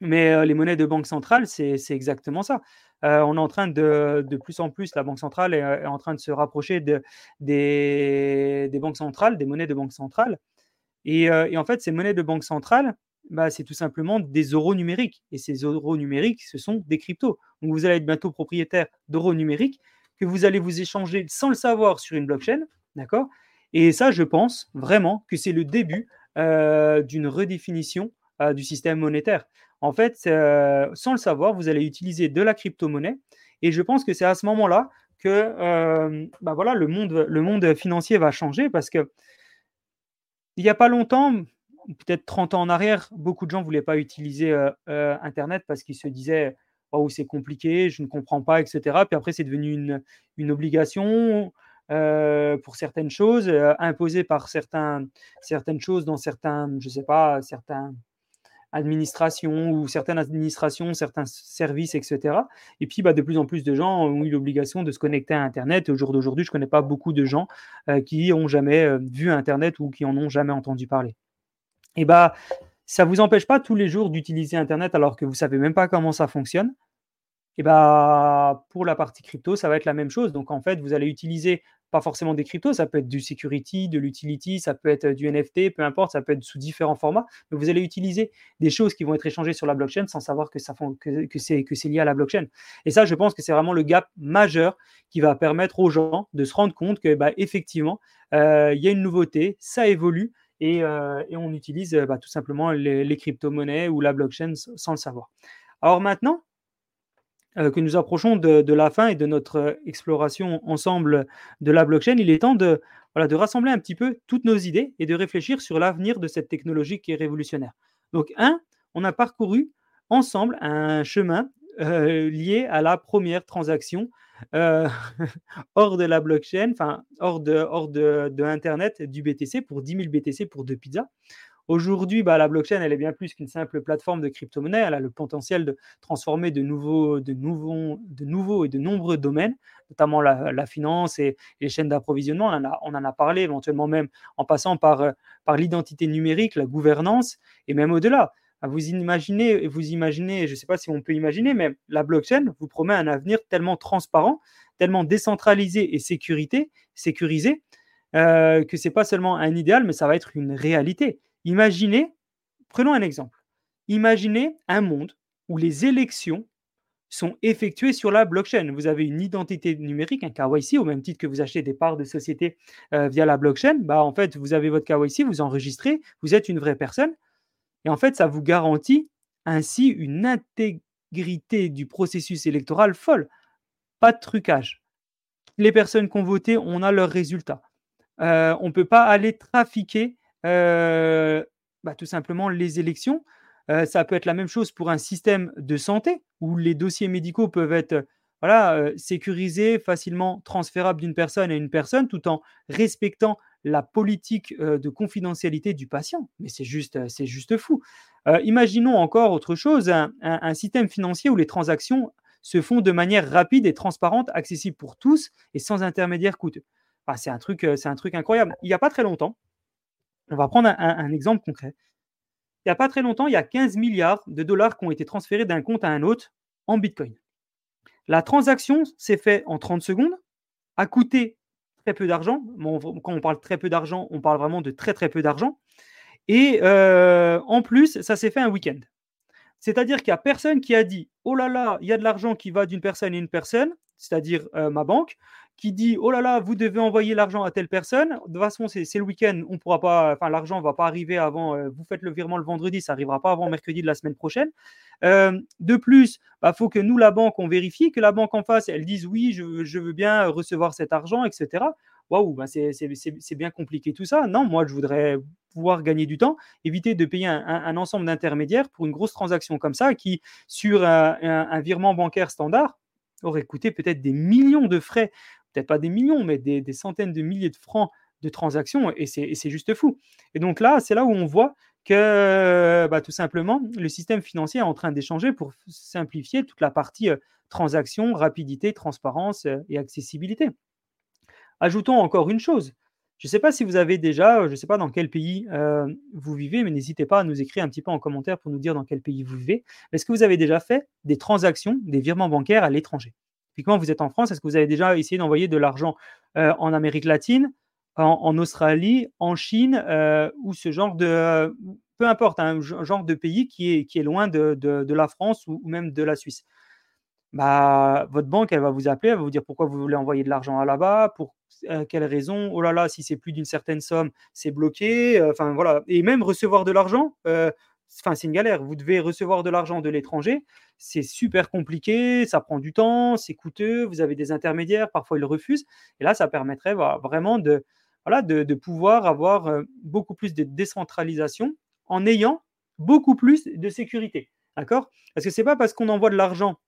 [SPEAKER 2] Mais les monnaies de banque centrale, c'est exactement ça. on est en train de, de plus en plus, la banque centrale est, en train de se rapprocher de, des, des banques centrales, des monnaies de banque centrale. Euh, et, en fait, ces monnaies de banque centrale, bah, c'est tout simplement des euros numériques. Et ces euros numériques, ce sont des cryptos. Donc vous allez être bientôt propriétaire d'euros numériques que vous allez vous échanger sans le savoir sur une blockchain. D'accord? Et ça, je pense vraiment que c'est le début euh, d'une redéfinition euh, du système monétaire. En fait, sans le savoir, vous allez utiliser de la crypto-monnaie. Et je pense que c'est à ce moment-là que bah voilà, le, monde, le monde financier va changer parce que il n'y a pas longtemps, peut-être 30 ans en arrière, beaucoup de gens ne voulaient pas utiliser euh, euh, Internet parce qu'ils se disaient Oh, c'est compliqué, je ne comprends pas, etc. Puis après, c'est devenu une, obligation euh, pour certaines choses, imposée par certaines choses dans certains, je ne sais pas, certains administration ou certaines administrations, certains services, etc. Et puis, bah, de plus en plus de gens ont eu l'obligation de se connecter à Internet. au jour d'aujourd'hui, je ne connais pas beaucoup de gens euh, qui ont jamais euh, vu Internet ou qui en ont jamais entendu parler. Et bah, ça ne vous empêche pas tous les jours d'utiliser Internet alors que vous ne savez même pas comment ça fonctionne. Et bah, pour la partie crypto, ça va être la même chose. Donc, en fait, vous allez utiliser pas forcément des cryptos, ça peut être du security, de l'utility, ça peut être du NFT, peu importe, ça peut être sous différents formats. Mais vous allez utiliser des choses qui vont être échangées sur la blockchain sans savoir que, c'est lié à la blockchain. Et ça, je pense que c'est vraiment le gap majeur qui va permettre aux gens de se rendre compte que, bah, effectivement, euh, il y a une nouveauté, ça évolue. Et, euh, on utilise bah, tout simplement les, les crypto-monnaies ou la blockchain sans le savoir. Alors maintenant, euh, que nous approchons de, la fin et de notre euh, exploration ensemble de la blockchain, il est temps de, voilà, de rassembler un petit peu toutes nos idées et de réfléchir sur l'avenir de cette technologie qui est révolutionnaire. Donc, un, on a parcouru ensemble un chemin euh, lié à la première transaction hors de la blockchain, enfin hors de, hors de, de Internet, du BTC pour 10 000 BTC pour deux pizzas. Aujourd'hui, bah, la blockchain, elle est bien plus qu'une simple plateforme de crypto-monnaie. Elle a le potentiel de transformer de nouveaux, de nouveaux, de nouveaux et de nombreux domaines, notamment la, finance et, les chaînes d'approvisionnement. On, en a parlé, éventuellement même en passant par, euh, par l'identité numérique, la gouvernance et même au-delà. Ah, vous imaginez, vous imaginez, je ne sais pas si on peut imaginer, mais la blockchain vous promet un avenir tellement transparent, tellement décentralisé et sécurité, sécurisé, euh, que ce n'est pas seulement un idéal, mais ça va être une réalité. Imaginez, prenons un exemple. Imaginez un monde où les élections sont effectuées sur la blockchain. Vous avez une identité numérique, un KYC, au même titre que vous achetez des parts de société euh, via la blockchain. Bah, en fait, vous avez votre KYC, vous enregistrez, vous êtes une vraie personne. Et en fait, ça vous garantit ainsi une intégrité du processus électoral folle. Pas de trucage. Les personnes qui ont voté, on a leurs résultats. Euh, on ne peut pas aller trafiquer bah, tout simplement les élections. Euh, ça peut être la même chose pour un système de santé où les dossiers médicaux peuvent être voilà, sécurisés, facilement transférables d'une personne à une personne tout en respectant la politique de confidentialité du patient. Mais c'est juste, c'est juste fou. imaginons encore autre chose, un, système financier où les transactions se font de manière rapide et transparente, accessible pour tous et sans intermédiaire coûteux. c'est un truc, c'est un truc incroyable. Il n'y a pas très longtemps, on va prendre un, exemple concret. Il n'y a pas très longtemps, il y a 15 milliards de dollars qui ont été transférés d'un compte à un autre en Bitcoin. La transaction s'est faite en 30 secondes, a coûté très peu d'argent. quand on parle très peu d'argent, on parle vraiment de très très peu d'argent. Et euh, en plus, ça s'est fait un week-end. C'est-à-dire qu'il n'y a personne qui a dit Oh là là, il y a de l'argent qui va d'une personne à une personne, c'est-à-dire euh, ma banque, qui dit Oh là là, vous devez envoyer l'argent à telle personne. De toute façon, c'est le week-end, on pourra pas, enfin, l'argent ne va pas arriver avant, euh, vous faites le virement le vendredi, ça n'arrivera pas avant mercredi de la semaine prochaine. de plus, il bah, faut que nous, la banque, on vérifie, que la banque en face, elle dise Oui, je, je veux bien recevoir cet argent, etc waouh, bah, c'est bien compliqué tout ça. Non, moi, je voudrais pouvoir gagner du temps, éviter de payer un, ensemble d'intermédiaires pour une grosse transaction comme ça qui, sur un, virement bancaire standard, aurait coûté peut-être des millions de frais, peut-être pas des millions, mais des, centaines de milliers de francs de transactions, et c'est juste fou. Et donc là, c'est là où on voit que bah, tout simplement, le système financier est en train d'échanger pour simplifier toute la partie euh, transaction, rapidité, transparence euh, et accessibilité. Ajoutons encore une chose. Je ne sais pas si vous avez déjà, je ne sais pas dans quel pays euh, vous vivez, mais n'hésitez pas à nous écrire un petit peu en commentaire pour nous dire dans quel pays vous vivez. Est-ce que vous avez déjà fait des transactions, des virements bancaires à l'étranger? Typiquement, vous êtes en France, est-ce que vous avez déjà essayé d'envoyer de l'argent euh, en Amérique latine, en, Australie, en Chine, euh, ou ce genre de... peu importe, un genre de pays qui est, qui est loin de, la France ou même de la Suisse? Bah, votre banque, elle va vous appeler, elle va vous dire pourquoi vous voulez envoyer de l'argent là-bas, pour euh, quelle raison, oh là là, si c'est plus d'une certaine somme, c'est bloqué, euh, enfin voilà. Et même recevoir de l'argent, euh, enfin c'est une galère. Vous devez recevoir de l'argent de l'étranger, c'est super compliqué, ça prend du temps, c'est coûteux, vous avez des intermédiaires, parfois ils refusent. Et là, ça permettrait vraiment de, pouvoir avoir beaucoup plus de décentralisation en ayant beaucoup plus de sécurité. D'accord? Parce que c'est pas parce qu'on envoie de l'argent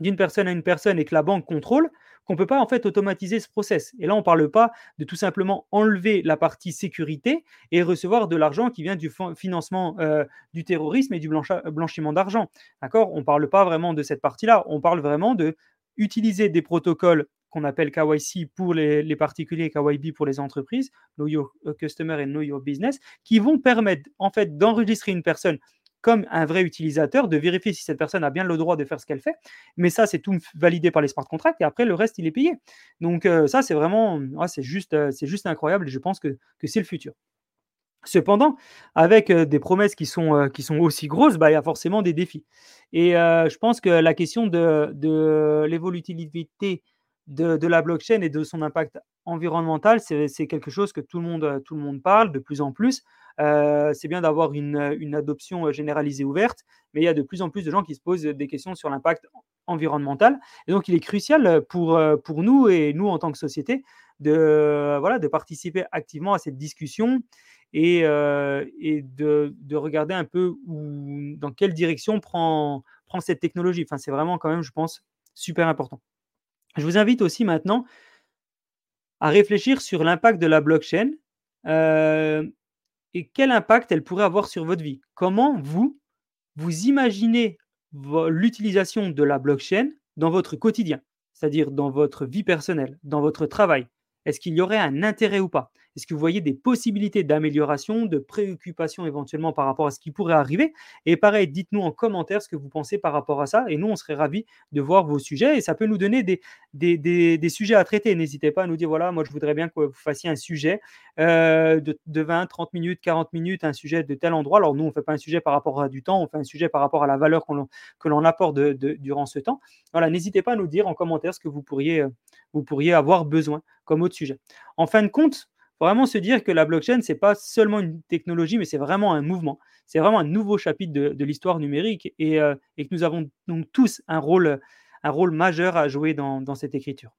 [SPEAKER 2] d'une personne à une personne et que la banque contrôle, qu'on ne peut pas en fait automatiser ce process. Et là, on ne parle pas de tout simplement enlever la partie sécurité et recevoir de l'argent qui vient du financement euh, du terrorisme et du blanchiment d'argent. D'accord? On ne parle pas vraiment de cette partie-là. On parle vraiment de des protocoles qu'on appelle KYC pour les, les, particuliers, KYB pour les entreprises, Know Your Customer et Know Your Business, qui vont permettre en fait d'enregistrer une personne comme un vrai utilisateur, de vérifier si cette personne a bien le droit de faire ce qu'elle fait. Mais ça, c'est tout validé par les smart contracts et après, le reste, il est payé. Donc, euh, ça, c'est vraiment, c'est juste, euh, juste incroyable et je pense que, c'est le futur. Cependant, avec euh, des promesses qui sont, qui sont aussi grosses, bah, il y a forcément des défis. Et je pense que la question de, de l'évolutivité de, la blockchain et de son impact environnemental, c'est quelque chose que tout le, monde, tout le monde parle de plus en plus. Euh, c'est bien d'avoir une, adoption généralisée ouverte, mais il y a de plus en plus de gens qui se posent des questions sur l'impact environnemental. Et donc, il est crucial pour, pour nous et nous en tant que société de, voilà, de participer activement à cette discussion et, et de, de, regarder un peu dans quelle direction prend, prend cette technologie. Enfin, c'est vraiment quand même, je pense, super important. Je vous invite aussi maintenant à réfléchir sur l'impact de la blockchain euh, et quel impact elle pourrait avoir sur votre vie. Comment vous, vous imaginez l'utilisation de la blockchain dans votre quotidien, c'est-à-dire dans votre vie personnelle, dans votre travail? Est-ce qu'il y aurait un intérêt ou pas? Est-ce que vous voyez des possibilités d'amélioration, de préoccupation éventuellement par rapport à ce qui pourrait arriver? Et pareil, dites-nous en commentaire ce que vous pensez par rapport à ça. Et nous, on serait ravis de voir vos sujets. Et ça peut nous donner des, des, sujets à traiter. N'hésitez pas à nous dire, voilà, moi, je voudrais bien que vous fassiez un sujet euh, de, 20, 30 minutes, 40 minutes, un sujet de tel endroit. Alors nous, on ne fait pas un sujet par rapport à du temps, on fait un sujet par rapport à la valeur que l'on apporte durant ce temps. Voilà, n'hésitez pas à nous dire en commentaire ce que vous pourriez, vous pourriez avoir besoin comme autre sujet. En fin de compte, vraiment se dire que la blockchain, ce n'est pas seulement une technologie, mais c'est vraiment un mouvement. C'est vraiment un nouveau chapitre de, l'histoire numérique euh, et, que nous avons donc tous un rôle, un rôle majeur à jouer dans, cette écriture.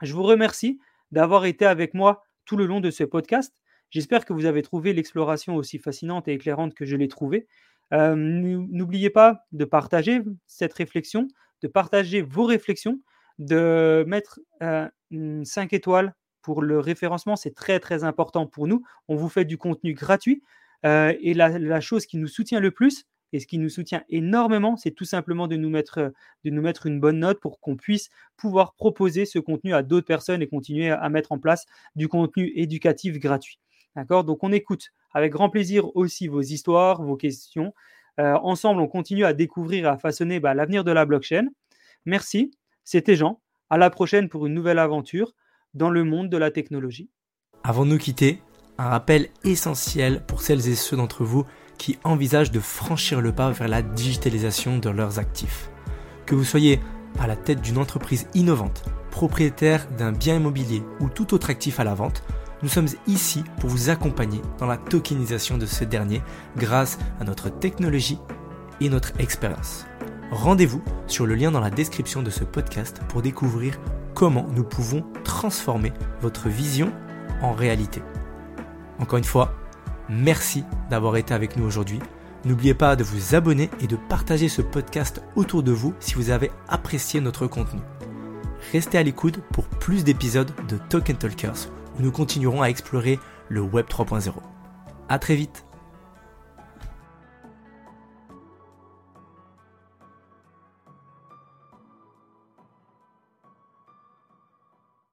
[SPEAKER 2] Je vous remercie d'avoir été avec moi tout le long de ce podcast. J'espère que vous avez trouvé l'exploration aussi fascinante et éclairante que je l'ai trouvée. Euh, n'oubliez pas de partager cette réflexion, de partager vos réflexions, de mettre 5 euh, étoiles pour le référencement, c'est très très important pour nous. On vous fait du contenu gratuit. Euh, et la, chose qui nous soutient le plus, et ce qui nous soutient énormément, c'est tout simplement de nous, mettre, une bonne note pour qu'on puisse pouvoir proposer ce contenu à d'autres personnes et continuer à, mettre en place du contenu éducatif gratuit. D'accord? Donc on écoute avec grand plaisir aussi vos histoires, vos questions. Euh, ensemble, on continue à découvrir et à façonner bah, l'avenir de la blockchain. Merci, c'était Jean. À la prochaine pour une nouvelle aventure dans le monde de la technologie.
[SPEAKER 1] Avant de nous quitter, un rappel essentiel pour celles et ceux d'entre vous qui envisagent de franchir le pas vers la digitalisation de leurs actifs. Que vous soyez à la tête d'une entreprise innovante, propriétaire d'un bien immobilier ou tout autre actif à la vente, nous sommes ici pour vous accompagner dans la tokenisation de ce dernier grâce à notre technologie et notre expérience. Rendez-vous sur le lien dans la description de ce podcast pour découvrir comment nous pouvons transformer votre vision en réalité. Encore une fois, merci d'avoir été avec nous aujourd'hui. N'oubliez pas de vous abonner et de partager ce podcast autour de vous si vous avez apprécié notre contenu. Restez à l'écoute pour plus d'épisodes de Token Talkers où nous continuerons à explorer le Web 3.0. A très vite